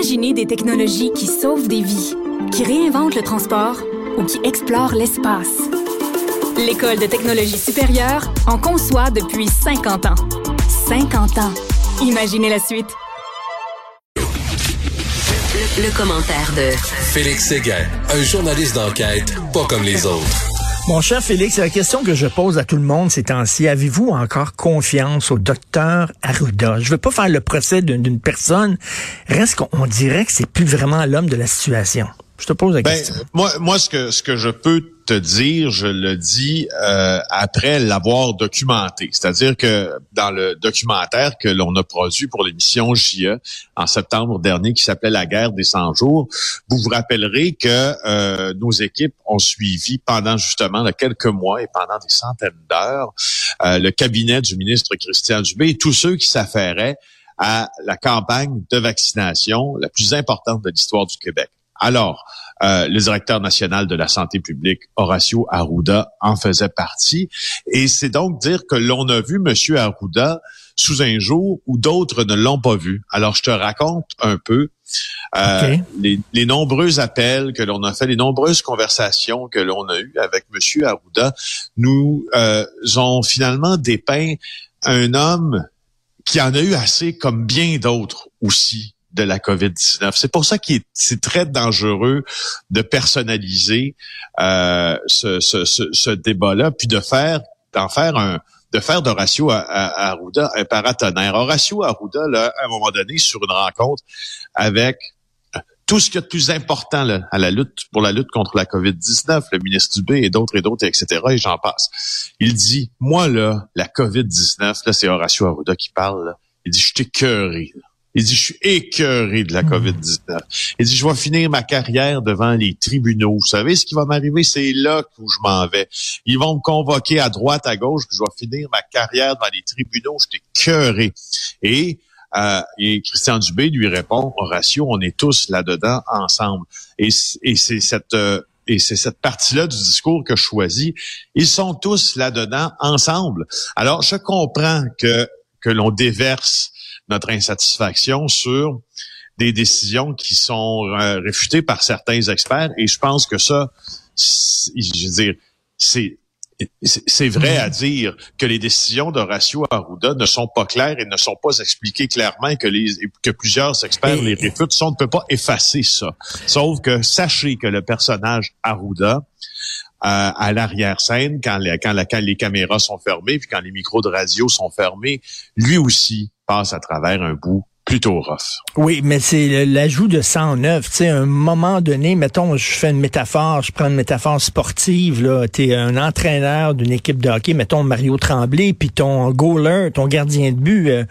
Imaginez des technologies qui sauvent des vies, qui réinventent le transport ou qui explorent l'espace. L'École de technologie supérieure en conçoit depuis 50 ans. 50 ans. Imaginez la suite. Le, commentaire de Félix Séguin, un journaliste d'enquête pas comme les autres. Mon cher Félix, la question que je pose à tout le monde ces temps-ci, avez-vous encore confiance au docteur Arruda? Je veux pas faire le procès d'une personne. Reste qu'on dirait que c'est plus vraiment l'homme de la situation. Je te pose la ben, question. Moi, moi, ce que ce que je peux te dire, je le dis euh, après l'avoir documenté. C'est-à-dire que dans le documentaire que l'on a produit pour l'émission JE en septembre dernier, qui s'appelait La guerre des 100 jours, vous vous rappellerez que euh, nos équipes ont suivi pendant justement quelques mois et pendant des centaines d'heures euh, le cabinet du ministre Christian Dubé et tous ceux qui s'affairaient à la campagne de vaccination la plus importante de l'histoire du Québec. Alors, euh, le directeur national de la santé publique, Horacio Arruda, en faisait partie. Et c'est donc dire que l'on a vu M. Arruda sous un jour où d'autres ne l'ont pas vu. Alors, je te raconte un peu euh, les, nombreux appels que l'on a fait, les nombreuses conversations que l'on a eues avec M. Arruda nous euh, ont finalement dépeint un homme qui en a eu assez comme bien d'autres aussi de la COVID-19. C'est pour ça qu'il c'est très dangereux de personnaliser euh, ce, ce, ce, débat-là, puis de faire d'en faire un de faire d'Horacio Arruda un paratonnerre. Horacio Arruda, là, à un moment donné, sur une rencontre avec tout ce qui est de plus important à la lutte pour la lutte contre la COVID-19, le ministre Dubé et d'autres et d'autres, etc. Et j'en passe. Il dit, moi là, la COVID-19, là c'est Horacio Arruda qui parle. Il dit, je t'ai cœuré. Il dit, je suis écœuré de la hmm. COVID-19. Il dit, je vais finir ma carrière devant les tribunaux. Vous savez ce qui va m'arriver? C'est là où je m'en vais. Ils vont me convoquer à droite, à gauche, que je vais finir ma carrière devant les tribunaux. Je suis écœuré. Et, euh, et Christian Dubé lui répond, Horatio, on est tous là-dedans ensemble. Et, et c'est cette... Euh, et c'est cette partie-là du discours que je choisis. Ils sont tous là-dedans ensemble. Alors, je comprends que, que l'on déverse notre insatisfaction sur des décisions qui sont euh, réfutées par certains experts. Et je pense que ça, je veux dire, c'est c'est vrai à dire que les décisions d'Horacio Arruda ne sont pas claires et ne sont pas expliquées clairement et que, les, que plusieurs experts les réfutent. Ça, on ne peut pas effacer ça. Sauf que sachez que le personnage Arruda, euh, à l'arrière-scène, quand, quand, quand, les caméras sont fermées, puis quand les micros de radio sont fermés, lui aussi passe à travers un bout plutôt rough. Oui, mais c'est l'ajout de 109. Tu sais, à un moment donné, mettons, je fais une métaphore, je prends une métaphore sportive, là. es un entraîneur d'une équipe de hockey, mettons Mario Tremblay, puis ton goaler, ton gardien de but, euh,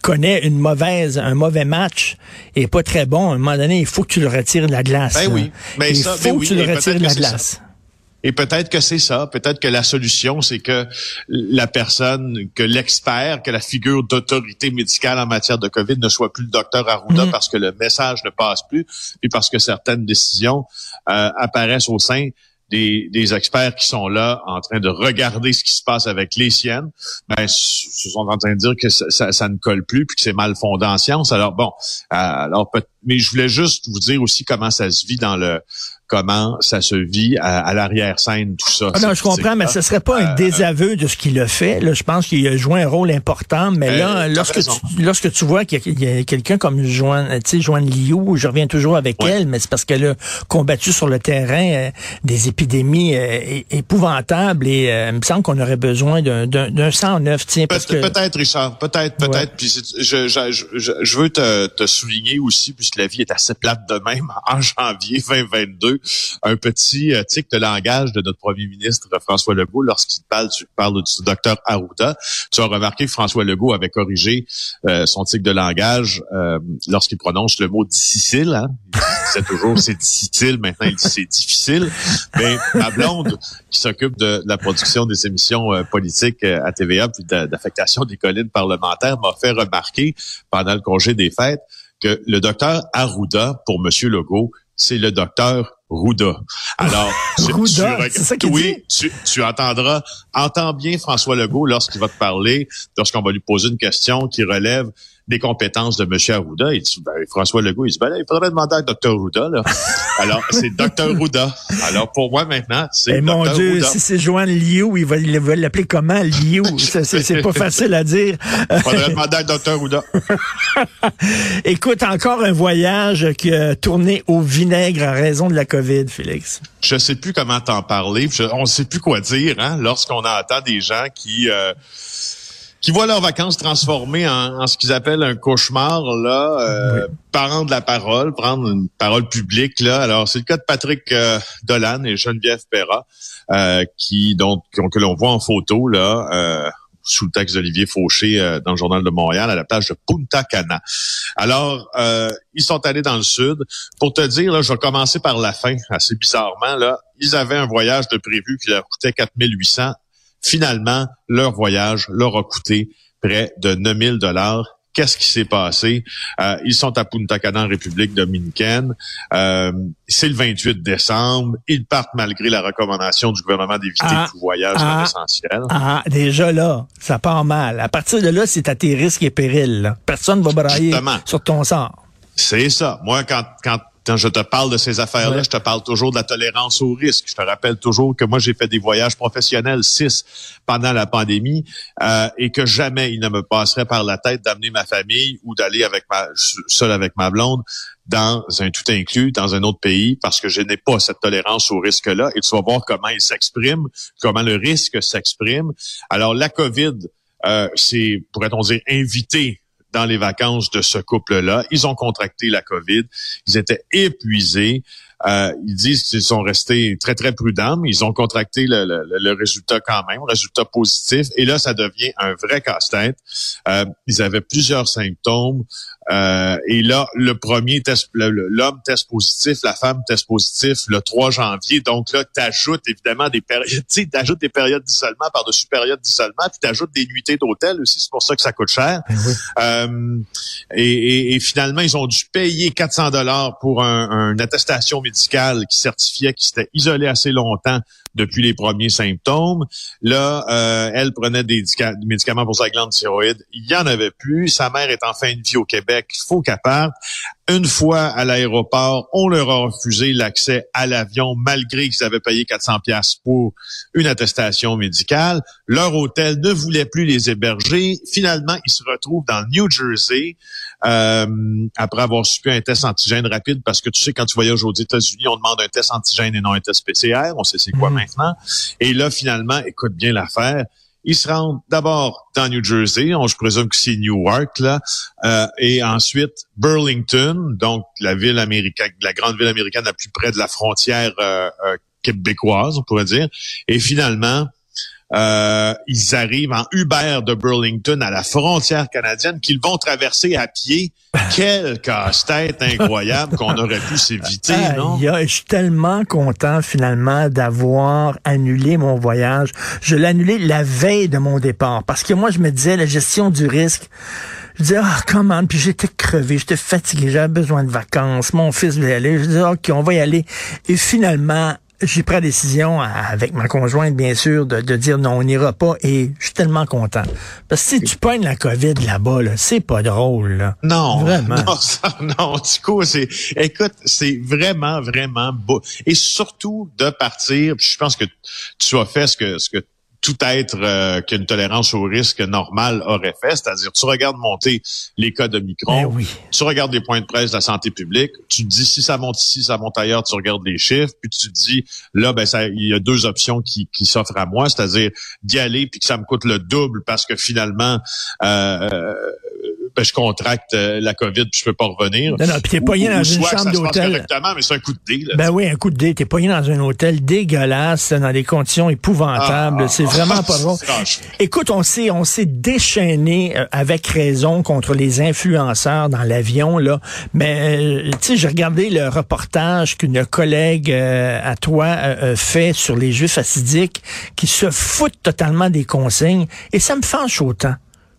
connaît une mauvaise, un mauvais match et pas très bon. À un moment donné, il faut que tu le retires de la glace. Ben oui. Mais il ça, faut ben que tu le retires de la glace. Et peut-être que c'est ça. Peut-être que la solution, c'est que la personne, que l'expert, que la figure d'autorité médicale en matière de COVID ne soit plus le docteur Arruda mm. parce que le message ne passe plus, puis parce que certaines décisions euh, apparaissent au sein des, des, experts qui sont là en train de regarder ce qui se passe avec les siennes, ben, se sont en train de dire que ça, ça, ne colle plus puis que c'est mal fondé en science. Alors bon, euh, alors mais je voulais juste vous dire aussi comment ça se vit dans le comment ça se vit à, l'arrière-scène, tout ça. Ah non, je comprends, mais ce serait pas un euh, désaveu de ce qu'il a fait. Là, je pense qu'il a joué un rôle important, mais euh, là, lorsque tu, lorsque tu vois qu'il y a, quelqu'un comme Joanne, tu sais, Joanne Liu, je reviens toujours avec elle, mais c'est parce qu'elle a combattu sur le terrain euh, des épidémies épouvantables et il me semble qu'on aurait besoin d'un 109, tiens, parce que... Peut-être, Richard, peut-être, peut-être. Puis je, je, je, je, veux te, te souligner aussi, puisque la vie est assez plate de même, en janvier 2022, un petit euh, tic de langage de notre premier ministre François Legault lorsqu'il parle, tu parles du docteur Arruda. Tu as remarqué que François Legault avait corrigé euh, son tic de langage euh, lorsqu'il prononce le mot difficile. Hein? Il disait toujours c'est difficile, maintenant il dit c'est difficile. Mais ma blonde qui s'occupe de, la production des émissions politiques à TVA puis d'affectation des collines parlementaires m'a fait remarquer pendant le congé des fêtes que le docteur Arruda, pour Monsieur Legault, c'est le docteur Rouda. Alors, tu, oui, Tu, entendras, entends bien François Legault lorsqu'il va te parler, lorsqu'on va lui poser une question qui relève des compétences de M. Arruda. Il dit, ben, François Legault, il dit, ben, il faudrait demander à Dr. Arruda. Là. Alors, c'est Dr. Arruda. Alors, pour moi, maintenant, c'est eh, Dr. Mon Dieu, si c'est Joanne Liu, il va l'appeler comment, Liu? c'est pas facile à dire. Il faudrait demander à Dr. Arruda. Écoute, encore un voyage qui a tourné au vinaigre à raison de la COVID, Félix. Je sais plus comment t'en parler. on sait plus quoi dire, hein, lorsqu'on entend des gens qui... Euh, qui voient leurs vacances transformées en, ce qu'ils appellent un cauchemar, là, euh, prendre la parole, prendre une parole publique, là. Alors, c'est le cas de Patrick euh, Dolan et Geneviève Perra, euh, qui, donc, que l'on voit en photo, là, euh, sous le texte d'Olivier Fauché euh, dans le Journal de Montréal, à la plage de Punta Cana. Alors, ils sont allés dans le sud. Pour te dire, là, je vais commencer par la fin, assez bizarrement, là. Ils avaient un voyage de prévu qui leur coûtait 4800 Finalement, leur voyage leur a coûté près de 9000 dollars. Qu'est-ce qui s'est passé? Euh, ils sont à Punta Cana en République dominicaine. Euh, c'est le 28 décembre. Ils partent malgré la recommandation du gouvernement d'éviter ah, tout voyage ah, essentiel. Ah, déjà là, ça part mal. À partir de là, c'est à tes risques et périls. Personne ne va brailler sur ton sort. C'est ça. Moi, quand, quand quand je te parle de ces affaires-là, je te parle toujours de la tolérance au risque. Je te rappelle toujours que moi, j'ai fait des voyages professionnels, six, pendant la pandémie, euh, et que jamais il ne me passerait par la tête d'amener ma famille ou d'aller avec ma seul avec ma blonde dans un tout inclus, dans un autre pays, parce que je n'ai pas cette tolérance au risque-là. Et tu vas voir comment il s'exprime, comment le risque s'exprime. Alors, la COVID, euh, c'est, pourrait-on dire, invité dans les vacances de ce couple-là. Ils ont contracté la COVID. Ils étaient épuisés. Euh, ils disent qu'ils sont restés très, très prudents, mais ils ont contracté le, le, résultat quand même, résultat positif. Et là, ça devient un vrai casse-tête. Euh, ils avaient plusieurs symptômes. Euh, et là, le premier test, l'homme teste positif, la femme teste positif le 3 janvier. Donc là, tu ajoutes évidemment des périodes, tu ajoutes des périodes d'isolement par-dessus périodes d'isolement, puis tu ajoutes des nuitées d'hôtel aussi, c'est pour ça que ça coûte cher. Ben euh, et, et, finalement, ils ont dû payer 400 dollars pour un, une attestation médicale qui certifiait qu'ils s'étaient isolés assez longtemps depuis les premiers symptômes. Là, euh, elle prenait des médicaments pour sa glande thyroïde. Il y en avait plus. Sa mère est en fin de vie au Québec. Il faut qu'elle parte. Une fois à l'aéroport, on leur a refusé l'accès à l'avion malgré qu'ils avaient payé 400 pièces pour une attestation médicale. Leur hôtel ne voulait plus les héberger. Finalement, ils se retrouvent dans le New Jersey euh, après avoir subi un test antigène rapide parce que tu sais quand tu voyages aux États-Unis, on demande un test antigène et non un test PCR. On sait c'est quoi mhm. maintenant. Et là, finalement, écoute bien l'affaire ils se rendent d'abord dans New Jersey, on, je présume que c'est Newark, là, euh, et ensuite Burlington, donc la ville américaine, la grande ville américaine la plus près de la frontière euh, euh, québécoise, on pourrait dire. Et finalement, euh, ils arrivent en Uber de Burlington à la frontière canadienne qu'ils vont traverser à pied. Quel casse-tête incroyable qu'on aurait pu s'éviter, non? je suis tellement content finalement d'avoir annulé mon voyage. Je l'ai annulé la veille de mon départ parce que moi je me disais la gestion du risque. Je disais, ah, comment? Puis j'étais crevé, j'étais fatigué, j'avais besoin de vacances. Mon fils voulait aller. Je disais, OK, on va y aller. Et finalement, j'ai pris la décision avec ma conjointe, bien sûr, de, dire non, on n'ira pas et je suis tellement content. Parce que si tu pognes la COVID là-bas, là, c'est pas drôle. Là. Non, vraiment. Non, ça, non, du coup, c'est, écoute, c'est vraiment, vraiment beau. Et surtout de partir, je pense que tu as fait ce que, ce que tout être euh, qu'une tolérance au risque normale aurait fait, c'est-à-dire tu regardes monter les cas de micron, ben tu regardes les points de presse de la santé publique, tu te dis si ça monte ici, ça monte ailleurs, tu regardes les chiffres, puis tu te dis là ben ça il y a deux options qui, qui s'offrent à moi, c'est-à-dire d'y aller puis que ça me coûte le double parce que finalement euh, ben, je contracte euh, la COVID puis je peux pas revenir. Non, non, puis t'es pogné dans une chambre d'hôtel. correctement, mais c'est un coup de dé. ben oui, un coup de dé. T'es pogné dans un hôtel dégueulasse, dans des conditions épouvantables. Ah, c'est vraiment pas drôle. Écoute, on s'est on s'est déchaîné euh, avec raison contre les influenceurs dans l'avion là, mais euh, tu sais, j'ai regardé le reportage qu'une collègue à toi fait sur les Juifs assidiques qui se foutent totalement des consignes et ça me fâche autant.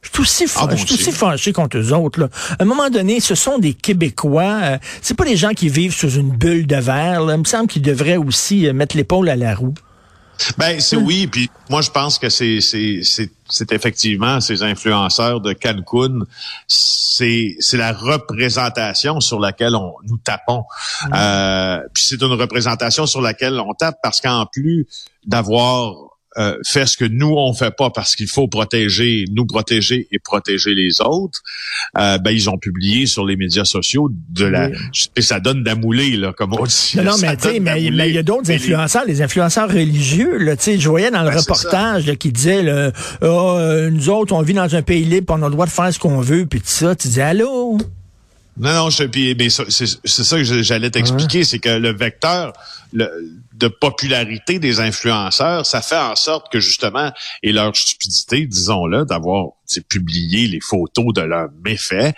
Je suis aussi, ah, aussi fâché contre eux autres. Là. À un moment donné, ce sont des Québécois. Euh, c'est pas des gens qui vivent sous une bulle de verre. Là. Il me semble qu'ils devraient aussi euh, mettre l'épaule à la roue. Ben c'est oui, puis moi je pense que c'est c'est c'est c'est effectivement ces influenceurs de Cancun, c'est c'est la représentation sur laquelle on nous tapons. Mm. Euh, puis c'est une représentation sur laquelle on tape parce qu'en plus d'avoir euh, fait ce que nous on fait pas parce qu'il faut protéger, nous protéger et protéger les autres. Euh, ben ils ont publié sur les médias sociaux de la et ça donne d'amouler là comme on dit. Non, mais tu sais, mais il y a d'autres influenceurs, les... influenceurs religieux là. Tu sais, je voyais dans le reportage qui disait là, oh, euh, nous autres on vit dans un pays libre, on a le droit de faire ce qu'on veut, puis tout ça. Tu dis allô? Non, non, je, puis, c'est ça que j'allais t'expliquer, c'est que le vecteur de popularité des influenceurs, ça fait en sorte que justement, et leur stupidité, disons-le, d'avoir publié les photos de leurs méfaits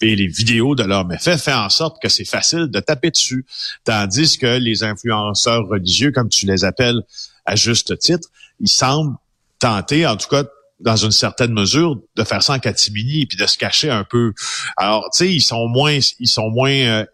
et les vidéos de leurs méfaits, fait en sorte que c'est facile de taper dessus. Tandis que les influenceurs religieux, comme tu les appelles à juste titre, ils semblent tenter, en tout cas, dans une certaine mesure, de faire ça en catimini et puis de se cacher un peu. Alors, tu sais, ils sont moins, ils sont moins, euh,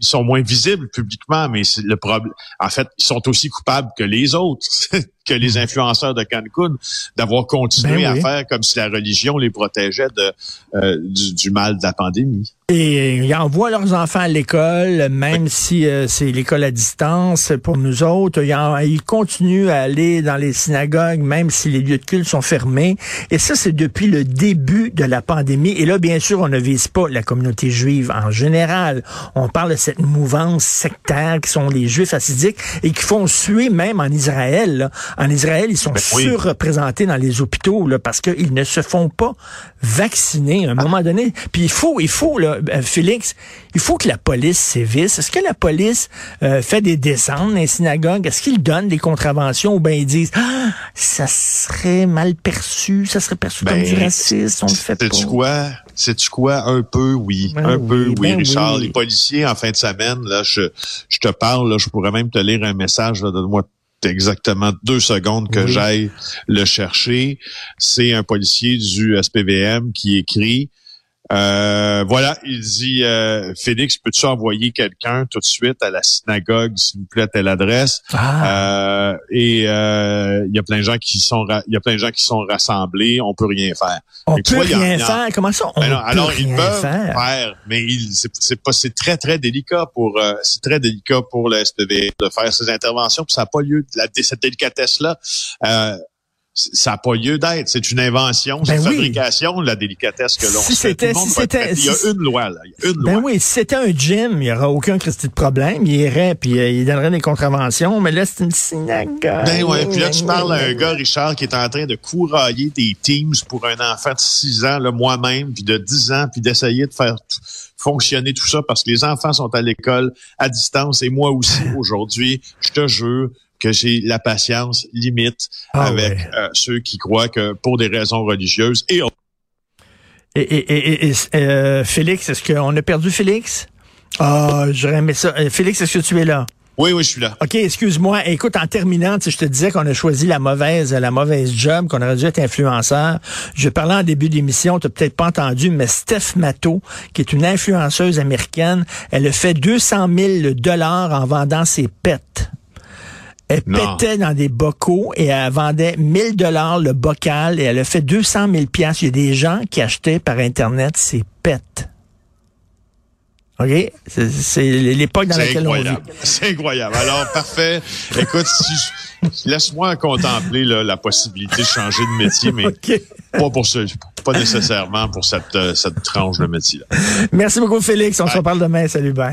ils sont moins visibles publiquement, mais c'est le problème. En fait, ils sont aussi coupables que les autres, que les influenceurs de Cancun, d'avoir continué ben à faire comme si la religion les protégeait de euh, du, mal de la pandémie. Et ils envoient leurs enfants à l'école, même si euh, c'est l'école à distance pour nous autres. Ils, continuent à aller dans les synagogues, même si les lieux de culte sont fermés. Et ça, c'est depuis le début de la pandémie. Et là, bien sûr, on ne vise pas la communauté juive en général. On parle de cette mouvance sectaire qui sont les juifs assidiques et qui font suer même en Israël. En Israël, ils sont ben surreprésentés dans les hôpitaux là, parce qu'ils ne se font pas vacciner à un moment donné. Puis il faut, il faut, là, euh, Félix, il faut que la police sévisse. Est-ce que la police euh, fait des descentes dans les synagogues? Est-ce qu'ils donnent des contraventions ou bien ils disent ah, ça serait mal perçu, ça serait perçu comme du ben, racisme, on le fait pas. quoi? C'est-tu quoi? Un peu, oui. Ben un peu, oui, ben Richard. Les policiers, en fin de semaine, là, je, je te parle, là, je pourrais même te lire un message, là, donne-moi exactement deux secondes que j'aille le chercher. C'est un policier du SPVM qui écrit euh, voilà, il dit euh, Félix, peux-tu envoyer quelqu'un tout de suite à la synagogue, s'il vous plaît, à telle adresse? Ah. euh, Et il y a plein de gens qui sont, il y a plein de gens qui sont rassemblés. On peut rien faire. On peut rien faire. Comment ça on ben Alors peut ils peuvent faire? mais c'est pas, c'est très très délicat pour, c'est très délicat pour le SPVM de faire ces interventions. Puis ça n'a pas lieu. La, cette délicatesse là ça n'a pas lieu d'être. C'est une invention, c'est ben une fabrication, la délicatesse que l'on si c'était, si c'était, Il y a une loi, là. Il y a une ben loi. oui, si c'était un gym, il n'y aurait aucun Christy de problème. Il irait, puis euh, il donnerait des contraventions. Mais là, c'est une synagogue. Ben ouais. Puis là, tu parles à un gars, Richard, qui est en train de courailler des teams pour un enfant de 6 ans, là, moi-même, puis de 10 ans, puis d'essayer de faire fonctionner tout ça parce que les enfants sont à l'école à distance et moi aussi aujourd'hui, je te jure, que j'ai la patience limite ah avec euh, ceux qui croient que pour des raisons religieuses et et, et, et, euh, Félix, est-ce qu'on a perdu Félix? Ah, j'aurais aimé ça. Euh, Félix, est-ce que tu es là? Oui, oui, je suis là. OK, excuse-moi. Écoute, en terminant, je te disais qu'on a choisi la mauvaise, la mauvaise job, qu'on aurait dû être influenceur. Je parlais en début d'émission, tu peut-être pas entendu, mais Steph Matto, qui est une influenceuse américaine, elle a fait 200 000 dollars en vendant ses pets. Elle pétait dans des bocaux et elle vendait 1000 dollars le bocal et elle a fait 200 000 pièces. Il y a des gens qui achetaient par Internet ses pets. OK? C'est l'époque dans laquelle on vit. C'est incroyable. Alors, parfait. Écoute, laisse-moi contempler la possibilité de changer de métier, mais pas pour ce, pas nécessairement pour cette, euh, cette tranche de métier-là. Merci beaucoup, Félix. On se reparle demain. Salut, bye.